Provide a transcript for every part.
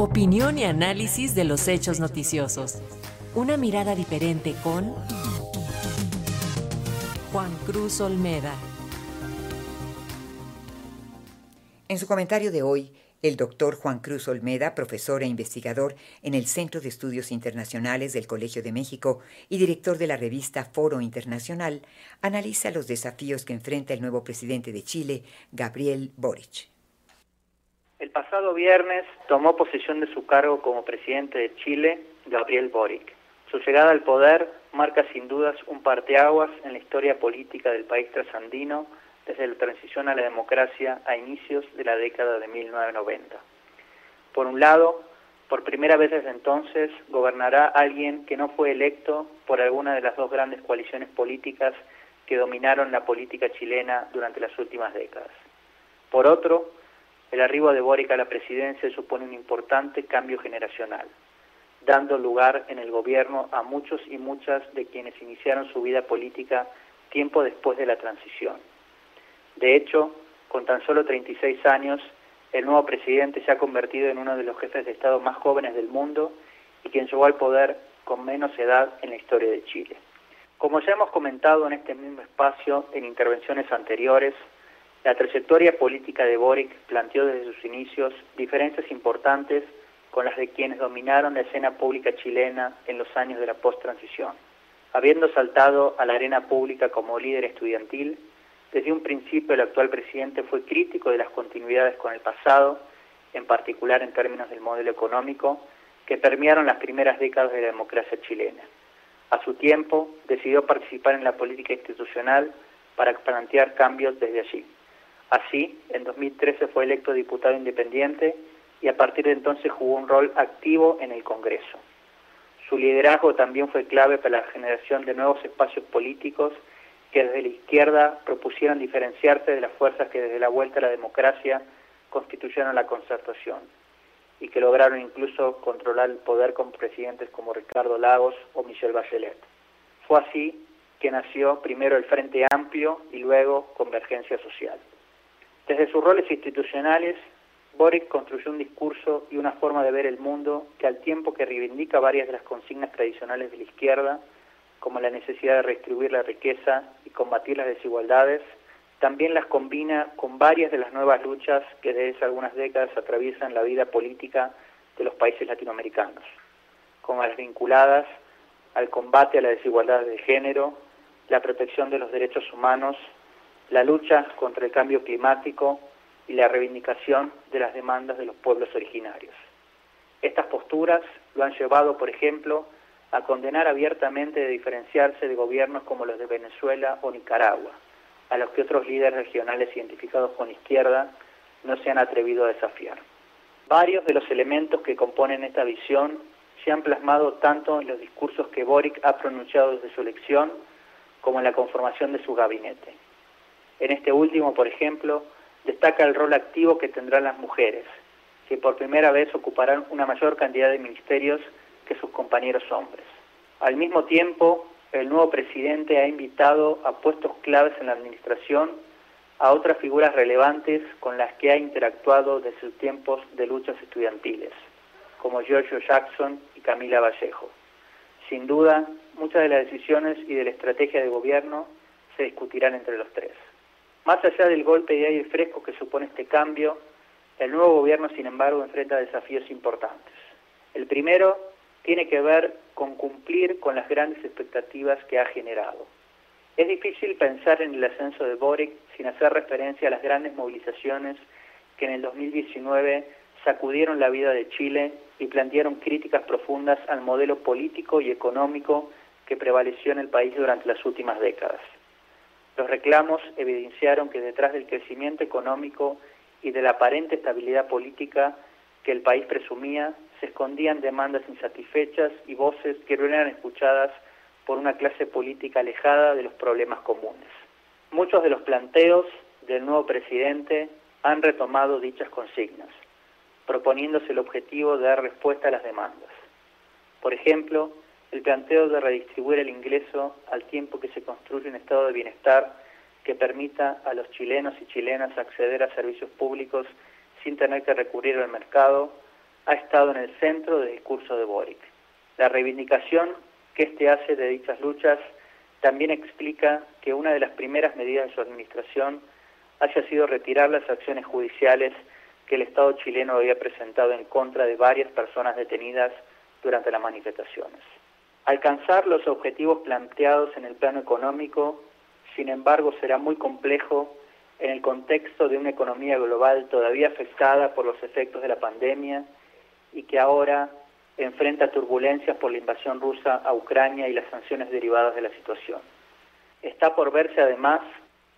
Opinión y análisis de los hechos noticiosos. Una mirada diferente con Juan Cruz Olmeda. En su comentario de hoy, el doctor Juan Cruz Olmeda, profesor e investigador en el Centro de Estudios Internacionales del Colegio de México y director de la revista Foro Internacional, analiza los desafíos que enfrenta el nuevo presidente de Chile, Gabriel Boric. El pasado viernes tomó posesión de su cargo como presidente de Chile, Gabriel Boric. Su llegada al poder marca sin dudas un parteaguas en la historia política del país trasandino desde la transición a la democracia a inicios de la década de 1990. Por un lado, por primera vez desde entonces gobernará alguien que no fue electo por alguna de las dos grandes coaliciones políticas que dominaron la política chilena durante las últimas décadas. Por otro, el arribo de Boric a la presidencia supone un importante cambio generacional, dando lugar en el gobierno a muchos y muchas de quienes iniciaron su vida política tiempo después de la transición. De hecho, con tan solo 36 años, el nuevo presidente se ha convertido en uno de los jefes de Estado más jóvenes del mundo y quien llegó al poder con menos edad en la historia de Chile. Como ya hemos comentado en este mismo espacio en intervenciones anteriores, la trayectoria política de Boric planteó desde sus inicios diferencias importantes con las de quienes dominaron la escena pública chilena en los años de la post-transición. Habiendo saltado a la arena pública como líder estudiantil, desde un principio el actual presidente fue crítico de las continuidades con el pasado, en particular en términos del modelo económico, que permearon las primeras décadas de la democracia chilena. A su tiempo, decidió participar en la política institucional para plantear cambios desde allí. Así, en 2013 fue electo diputado independiente y a partir de entonces jugó un rol activo en el Congreso. Su liderazgo también fue clave para la generación de nuevos espacios políticos que desde la izquierda propusieron diferenciarse de las fuerzas que desde la vuelta a la democracia constituyeron la concertación y que lograron incluso controlar el poder con presidentes como Ricardo Lagos o Michel Bachelet. Fue así que nació primero el Frente Amplio y luego Convergencia Social. Desde sus roles institucionales, Boric construyó un discurso y una forma de ver el mundo que al tiempo que reivindica varias de las consignas tradicionales de la izquierda, como la necesidad de redistribuir la riqueza y combatir las desigualdades, también las combina con varias de las nuevas luchas que desde hace algunas décadas atraviesan la vida política de los países latinoamericanos, como las vinculadas al combate a la desigualdad de género, la protección de los derechos humanos, la lucha contra el cambio climático y la reivindicación de las demandas de los pueblos originarios. Estas posturas lo han llevado, por ejemplo, a condenar abiertamente de diferenciarse de gobiernos como los de Venezuela o Nicaragua, a los que otros líderes regionales identificados con izquierda no se han atrevido a desafiar. Varios de los elementos que componen esta visión se han plasmado tanto en los discursos que Boric ha pronunciado desde su elección como en la conformación de su gabinete. En este último, por ejemplo, destaca el rol activo que tendrán las mujeres, que por primera vez ocuparán una mayor cantidad de ministerios que sus compañeros hombres. Al mismo tiempo, el nuevo presidente ha invitado a puestos claves en la administración a otras figuras relevantes con las que ha interactuado desde sus tiempos de luchas estudiantiles, como Giorgio Jackson y Camila Vallejo. Sin duda, muchas de las decisiones y de la estrategia de gobierno se discutirán entre los tres. Más allá del golpe de aire fresco que supone este cambio, el nuevo gobierno, sin embargo, enfrenta desafíos importantes. El primero tiene que ver con cumplir con las grandes expectativas que ha generado. Es difícil pensar en el ascenso de Boric sin hacer referencia a las grandes movilizaciones que en el 2019 sacudieron la vida de Chile y plantearon críticas profundas al modelo político y económico que prevaleció en el país durante las últimas décadas. Los reclamos evidenciaron que detrás del crecimiento económico y de la aparente estabilidad política que el país presumía se escondían demandas insatisfechas y voces que no eran escuchadas por una clase política alejada de los problemas comunes. Muchos de los planteos del nuevo presidente han retomado dichas consignas, proponiéndose el objetivo de dar respuesta a las demandas. Por ejemplo, el planteo de redistribuir el ingreso al tiempo que se construye un estado de bienestar que permita a los chilenos y chilenas acceder a servicios públicos sin tener que recurrir al mercado, ha estado en el centro del discurso de Boric. La reivindicación que éste hace de dichas luchas también explica que una de las primeras medidas de su administración haya sido retirar las acciones judiciales que el Estado chileno había presentado en contra de varias personas detenidas durante las manifestaciones. Alcanzar los objetivos planteados en el plano económico, sin embargo, será muy complejo en el contexto de una economía global todavía afectada por los efectos de la pandemia y que ahora enfrenta turbulencias por la invasión rusa a Ucrania y las sanciones derivadas de la situación. Está por verse además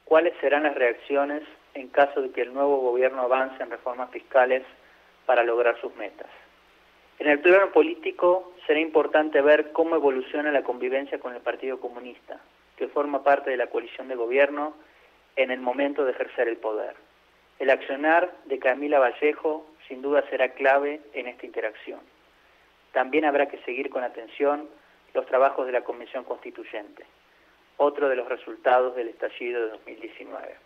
cuáles serán las reacciones en caso de que el nuevo gobierno avance en reformas fiscales para lograr sus metas. En el plano político será importante ver cómo evoluciona la convivencia con el Partido Comunista, que forma parte de la coalición de gobierno en el momento de ejercer el poder. El accionar de Camila Vallejo sin duda será clave en esta interacción. También habrá que seguir con atención los trabajos de la Convención Constituyente, otro de los resultados del estallido de 2019.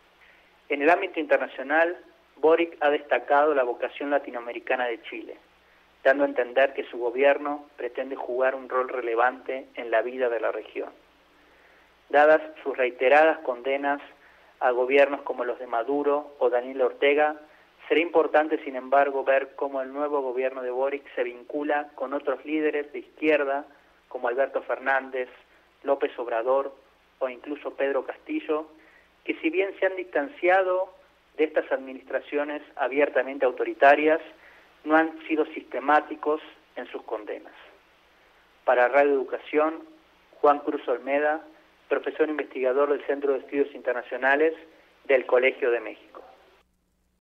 En el ámbito internacional, Boric ha destacado la vocación latinoamericana de Chile, dando entender que su gobierno pretende jugar un rol relevante en la vida de la región. Dadas sus reiteradas condenas a gobiernos como los de Maduro o Daniel Ortega, será importante, sin embargo, ver cómo el nuevo gobierno de Boric se vincula con otros líderes de izquierda como Alberto Fernández, López Obrador o incluso Pedro Castillo, que si bien se han distanciado de estas administraciones abiertamente autoritarias, no han sido sistemáticos en sus condenas. Para Radio Educación, Juan Cruz Olmeda, profesor investigador del Centro de Estudios Internacionales del Colegio de México.